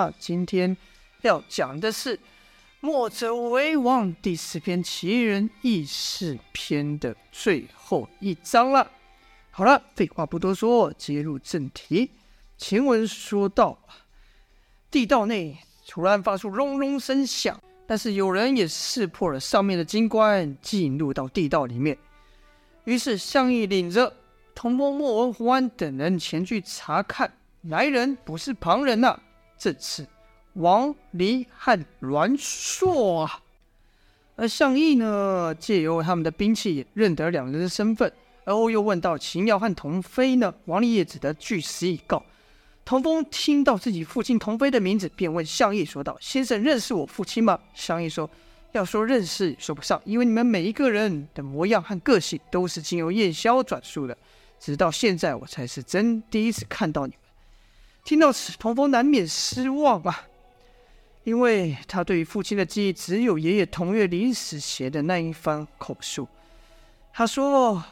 那今天要讲的是《墨者为王》第四篇奇人异事篇的最后一章了。好了，废话不多说，接入正题。前文说到，地道内突然发出隆隆声响，但是有人也识破了上面的金棺，进入到地道里面。于是项羽领着童风、莫文、胡安等人前去查看，来人不是旁人呐、这次王离和栾硕啊，而项义呢，借由他们的兵器认得两人的身份，而后又问到秦瑶和童飞呢，王离也只得据实以告。童风听到自己父亲童飞的名字，便问项义说道：“先生认识我父亲吗？”项义说：“要说认识，说不上，因为你们每一个人的模样和个性都是经由燕萧转述的，直到现在我才是真第一次看到你。”听到此，童风难免失望啊，因为他对于父亲的记忆只有爷爷童岳临死前的那一番口述。他说：“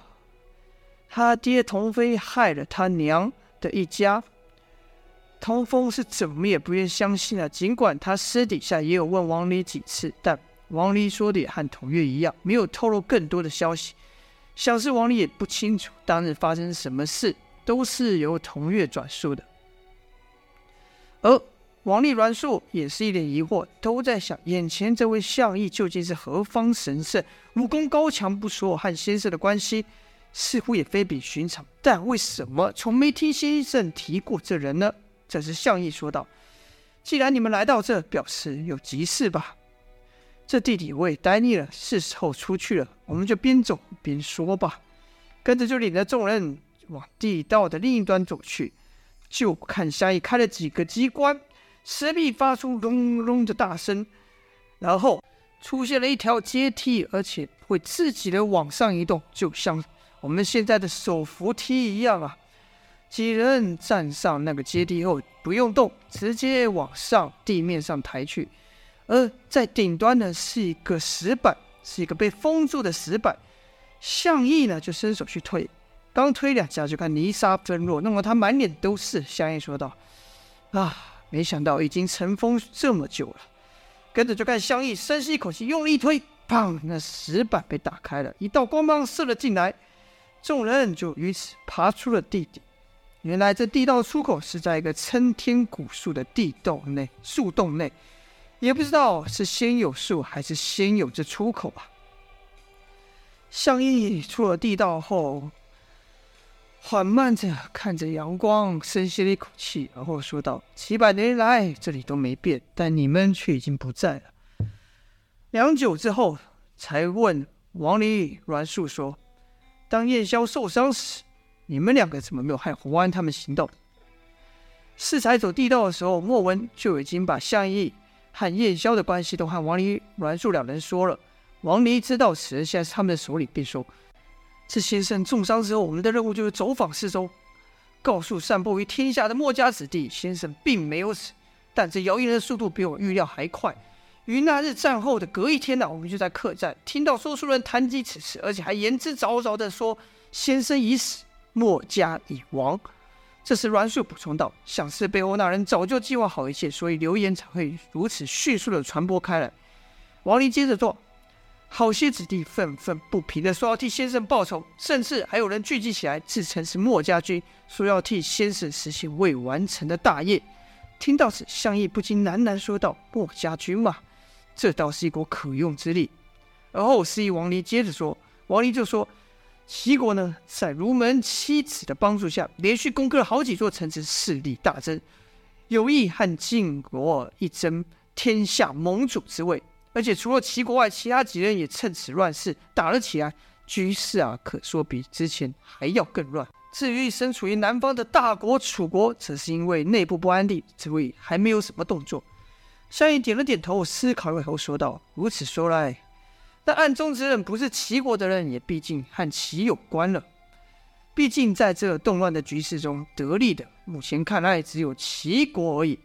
他爹童飞害了他娘的一家。”童风是怎么也不愿相信啊，尽管他私底下也有问王离几次，但王离说的也和童月一样，没有透露更多的消息。想是王离也不清楚当日发生什么事，都是由童月转述的。而王离、栾硕也是一脸疑惑，都在想：眼前这位项义究竟是何方神圣？武功高强不说，和先生的关系似乎也非比寻常。但为什么从没听先生提过这人呢？这时项羽说道：“既然你们来到这，表示有急事吧？这地里我也待腻了，是时候出去了。我们就边走边说吧。”跟着就领着众人往地道的另一端走去。就看项羽开了几个机关，石壁发出隆隆的大声，然后出现了一条阶梯，而且会自己的往上移动，就像我们现在的手扶梯一样啊！几人站上那个阶梯后，不用动，直接往上地面上抬去。而在顶端呢，是一个石板，是一个被封住的石板。向义呢，就伸手去推。刚推两下，就看泥沙纷落，弄得他满脸都是。项羽说道：“啊，没想到已经尘封这么久了。”跟着就看项羽深吸一口气，用力一推，砰！那石板被打开了，一道光芒射了进来，众人就于此爬出了地底。原来这地道出口是在一个参天古树的地洞内，树洞内，也不知道是先有树还是先有这出口啊。项羽出了地道后。缓慢着看着阳光，深吸了一口气，然后说道：“几百年来，这里都没变，但你们却已经不在了。”良久之后，才问王离、栾树说：“当燕萧受伤时，你们两个怎么没有害胡安他们行动？”适才走地道的时候，莫文就已经把项羽和燕萧的关系都和王离、栾树两人说了。王离知道此人现在是他们的首领，便说。这先生重伤之后，我们的任务就是走访四周，告诉散布于天下的墨家子弟，先生并没有死。但这谣言的速度比我预料还快。于那日战后的隔一天呢、我们就在客栈听到说书人谈及此事，而且还言之凿凿地说：“先生已死，墨家已亡。”这时栾树补充道：“想是被欧那人早就计划好一切，所以流言才会如此迅速地传播开来。”王林接着说。好些子弟愤愤不平地说要替先生报仇，甚至还有人聚集起来自称是墨家军，说要替先生实现未完成的大业。听到此，项羽不禁喃喃说道：“墨家军嘛，这倒是一国可用之力。”而后示意王离接着说，王离就说：“齐国呢，在如门七子的帮助下，连续攻克了好几座城池，势力大增，有意和晋国一争天下盟主之位。”而且除了齐国外，其他几人也趁此乱世打了起来，局势啊，可说比之前还要更乱。至于身处于南方的大国楚国，则是因为内部不安定，所以还没有什么动作。项羽点了点头，思考以后说道：“如此说来，那暗中之人不是齐国的人，也毕竟和齐有关了。毕竟在这动乱的局势中得利的，目前看来只有齐国而已。”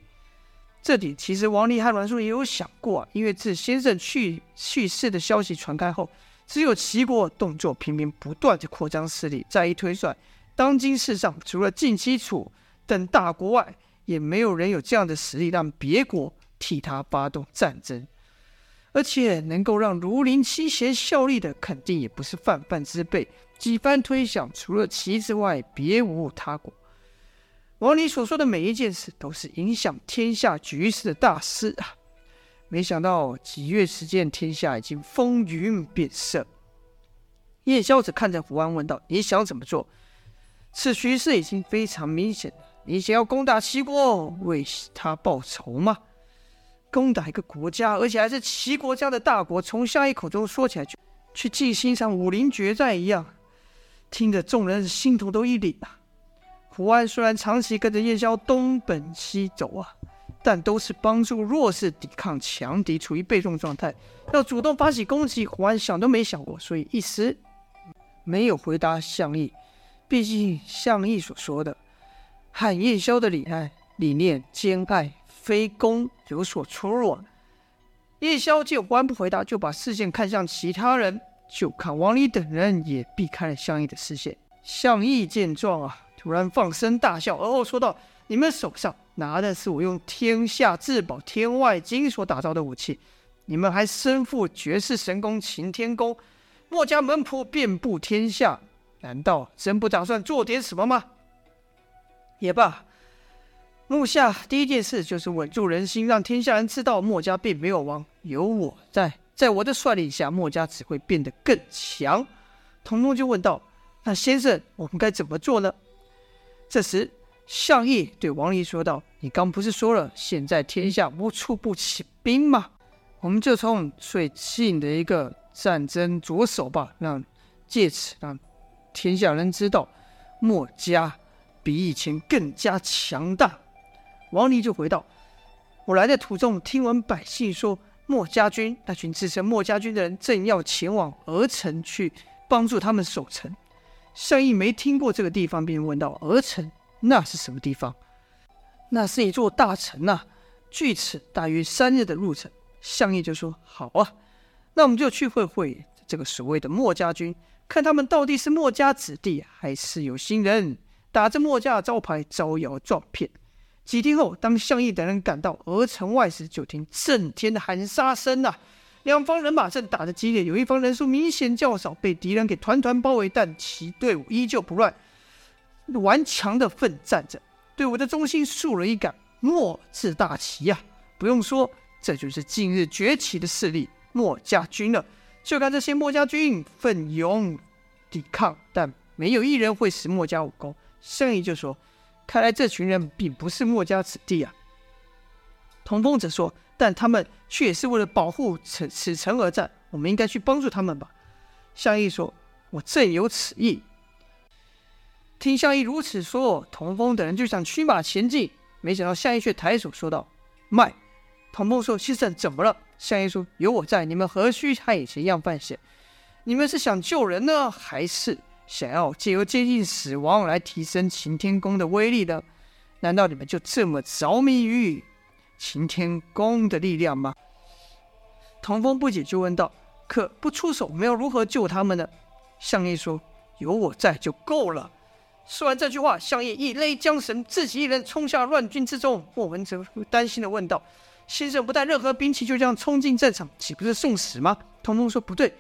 这点其实王离和栾硕也有想过啊，因为自先生去去世的消息传开后，只有齐国动作频频不断的扩张势力。再一推算，当今世上除了晋、齐、楚等大国外，也没有人有这样的实力让别国替他发动战争。而且能够让庐陵七贤效力的，肯定也不是泛泛之辈。几番推想，除了齐之外，别无他国。王你所说的每一件事，都是影响天下局势的大事啊！没想到几月时间，天下已经风云变色。叶萧子看着胡安问道：“你想怎么做？此局势已经非常明显了，你想要攻打齐国，为他报仇吗？”攻打一个国家，而且还是齐国家的大国，从项羽口中说起来，就去进行一场武林决战一样，听得众人心头都一凛啊。胡安虽然长期跟着叶萧东奔西走啊，但都是帮助弱势抵抗强敌，处于被动状态。要主动发起攻击，胡安想都没想过，所以一时没有回答项义。毕竟项义所说的和叶萧的理念理念兼爱。非攻有所出入啊！叶枭见胡安不回答，就把视线看向其他人，就看王离等人也避开了项义的视线。项义见状啊，突然放声大笑，而后说道：“你们手上拿的是我用天下至宝天外经所打造的武器，你们还身负绝世神功擎天功，墨家门谱遍布天下，难道真不打算做点什么吗？”也罢。目下第一件事就是稳住人心，让天下人知道墨家并没有亡，有我在，在我的率领下，墨家只会变得更强。童风就问道：“那先生，我们该怎么做呢？”这时，项羽对王离说道：“你刚不是说了，现在天下无处不起兵吗？我们就从最近的一个战争着手吧，让借此让天下人知道墨家比以前更加强大。”王离就回道：“我来的途中，听闻百姓说，墨家军那群自称墨家军的人，正要前往鹅城去帮助他们守城。”项羽没听过这个地方，便问道：“鹅城那是什么地方？”“那是一座大城呐、啊，距此大约三日的路程。”项羽就说：“好啊，那我们就去会会这个所谓的墨家军，看他们到底是墨家子弟，还是有心人，打着墨家的招牌招摇撞骗。”几天后，当项羽等人赶到鹅城外时，就听震天的喊杀声呐！两方人马正打得激烈，有一方人数明显较少，被敌人给团团包围，但其队伍依旧不乱，顽强的奋战着。队伍的中心竖了一杆墨字大旗呀！不用说，这就是近日崛起的势力——墨家军了。就看这些墨家军奋勇抵抗，但没有一人会使墨家武功。项羽就说。看来这群人并不是墨家子弟啊。童风则说：“但他们却也是为了保护此此城而战，我们应该去帮助他们吧。”项羽说：“我正有此意。”听项羽如此说，童风等人就想驱马前进，没想到项羽却抬手说道：“慢！”童风说：“先生怎么了？”项羽说：“有我在，你们何须和以前一样犯险？你们是想救人呢，还是？”想要借由接近死亡来提升擎天弓的威力呢，难道你们就这么着迷于擎天弓的力量吗？童风不解，就问道：“可不出手，我们要如何救他们呢？”项羽说：“有我在就够了。”说完这句话，项羽一勒缰绳，自己一人冲下乱军之中。莫文则担心地问道：“先生不带任何兵器就这样冲进战场，岂不是送死吗？”童风说：“不对，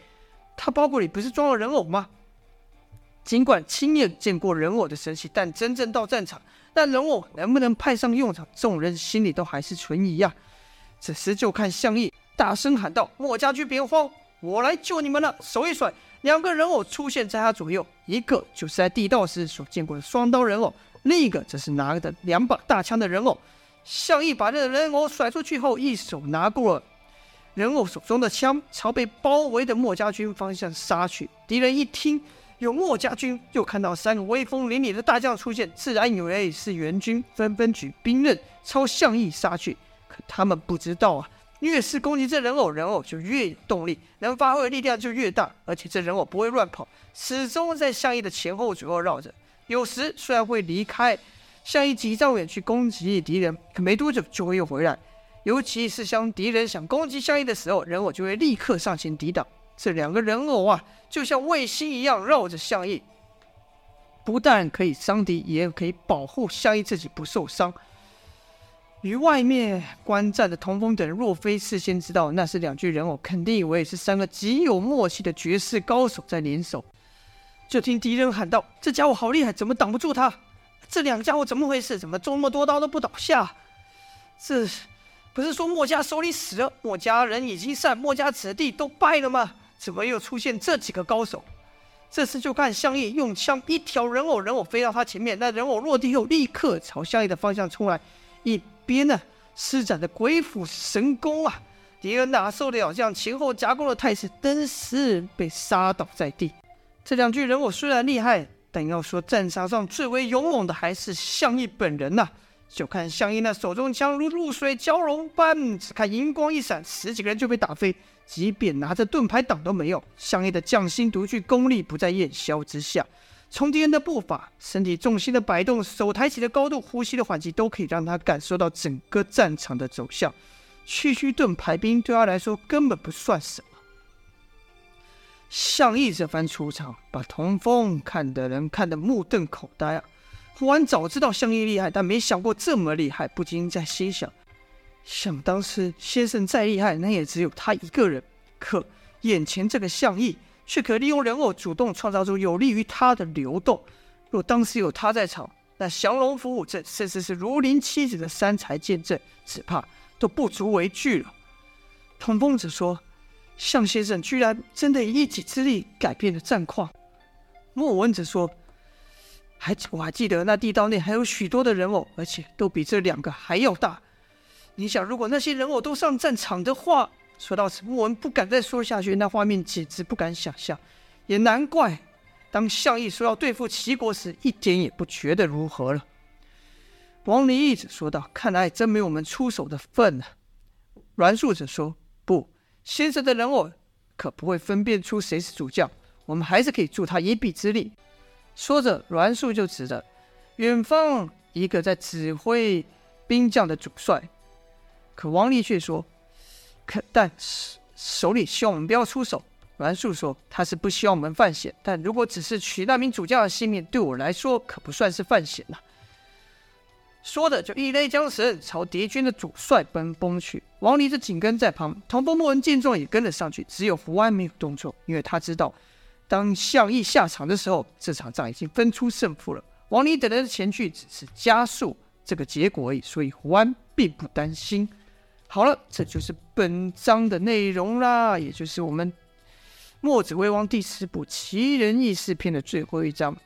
他包裹里不是装了人偶吗？”尽管亲眼见过人偶的神奇，但真正到战场，那人偶能不能派上用场，众人心里都还是存疑呀。这时就看项羽大声喊道：“墨家军别慌，我来救你们了！”手一甩，两个人偶出现在他左右，一个就是在地道时所见过的双刀人偶，另一个则是拿着两把大枪的人偶。项羽把这个人偶甩出去后，一手拿过了人偶手中的枪，朝被包围的墨家军方向杀去。敌人一听。有墨家军，又看到三个威风凛凛的大将出现，自然以为是援军，纷纷举兵刃朝项义杀去。可他们不知道啊，越是攻击这人偶，人偶就越有动力，能发挥的力量就越大。而且这人偶不会乱跑，始终在项义的前后左右绕着。有时虽然会离开项义几丈远去攻击敌人，可没多久就会又回来。尤其是当敌人想攻击项义的时候，人偶就会立刻上前抵挡。这两个人偶啊，就像卫星一样绕着项羽，不但可以伤敌，也可以保护项羽自己不受伤。与外面观战的童风等人，若非事先知道那是两具人偶，肯定以为是三个极有默契的绝世高手在联手。就听敌人喊道：“这家伙好厉害，怎么挡不住他？这两家伙怎么回事？怎么这么多刀都不倒下？这不是说墨家手里死了，墨家人已经散，墨家子弟都败了吗？怎么又出现这几个高手？”这次就看项义用枪一条人偶，人偶飞到他前面，那人偶落地后立刻朝项义的方向冲来，一边呢施展的鬼斧神工啊！敌人哪受得了这样前后夹攻的态势，登时被杀倒在地。这两具人偶虽然厉害，但要说战场上最为勇猛的还是项义本人呐、就看项义那手中枪如露水交融般，只看银光一闪，十几个人就被打飞。即便拿着盾牌挡都没有，项义的匠心独具，功力不在烟消之下。从敌人的步伐、身体重心的摆动、手抬起的高度、呼吸的缓急，都可以让他感受到整个战场的走向。区区盾牌兵对他来说根本不算什么。项义这番出场，把童风看的人看得目瞪口呆啊！胡安早知道项义厉害，但没想过这么厉害，不禁在心想。想当时，先生再厉害，那也只有他一个人。可眼前这个项义，却可利用人偶主动创造出有利于他的流动。若当时有他在场，那降龙伏虎阵，甚至是如临七子的三才剑阵，只怕都不足为惧了。童风则说：“向先生居然真的以一己之力改变了战况。”莫文则说：“还我还记得那地道内还有许多的人偶，而且都比这两个还要大。”你想，如果那些人偶都上战场的话，说到此，莫文不敢再说下去。那画面简直不敢想象，也难怪，当项义说要对付齐国时，一点也不觉得如何了。王离一直说道：“看来真没我们出手的份呢。”阮树则说：“不，先生的人偶可不会分辨出谁是主将，我们还是可以助他一臂之力。”说着，阮树就指着远方一个在指挥兵将的主帅。可王离却说：“可但是首领希望我们不要出手。”栾树说：“他是不希望我们犯险，但如果只是取那名主将的性命，对我来说可不算是犯险呐。”说着，就一勒缰绳朝敌军的主帅奔奔去。王离则紧跟在旁，同风、莫文见状也跟了上去。只有胡安没有动作，因为他知道，当项义下场的时候，这场仗已经分出胜负了。王离等人的前去只是加速这个结果而已，所以胡安并不担心。好了，这就是本章的内容啦，也就是我们《墨子为王》第十部《奇人异事篇》的最后一章。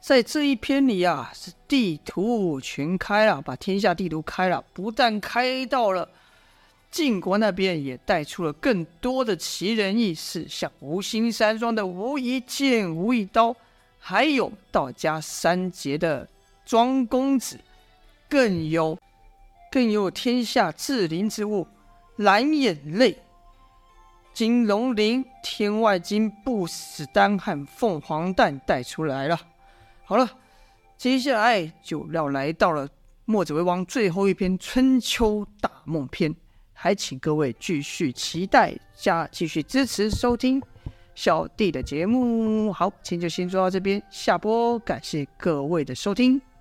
在这一篇里啊，是地图全开了，把天下地图开了，不但开到了晋国那边，也带出了更多的奇人异事，像无心山庄的无一剑、无一刀，还有道家三杰的庄公子，更有。更有天下至灵之物蓝眼泪、金龙鳞、天外金、不死丹和凤凰蛋带出来了。好了，接下来就要来到了《墨子为王》最后一篇《春秋大梦篇》，还请各位继续期待加继续支持收听小弟的节目。好，今天就先做到这边，下播，感谢各位的收听。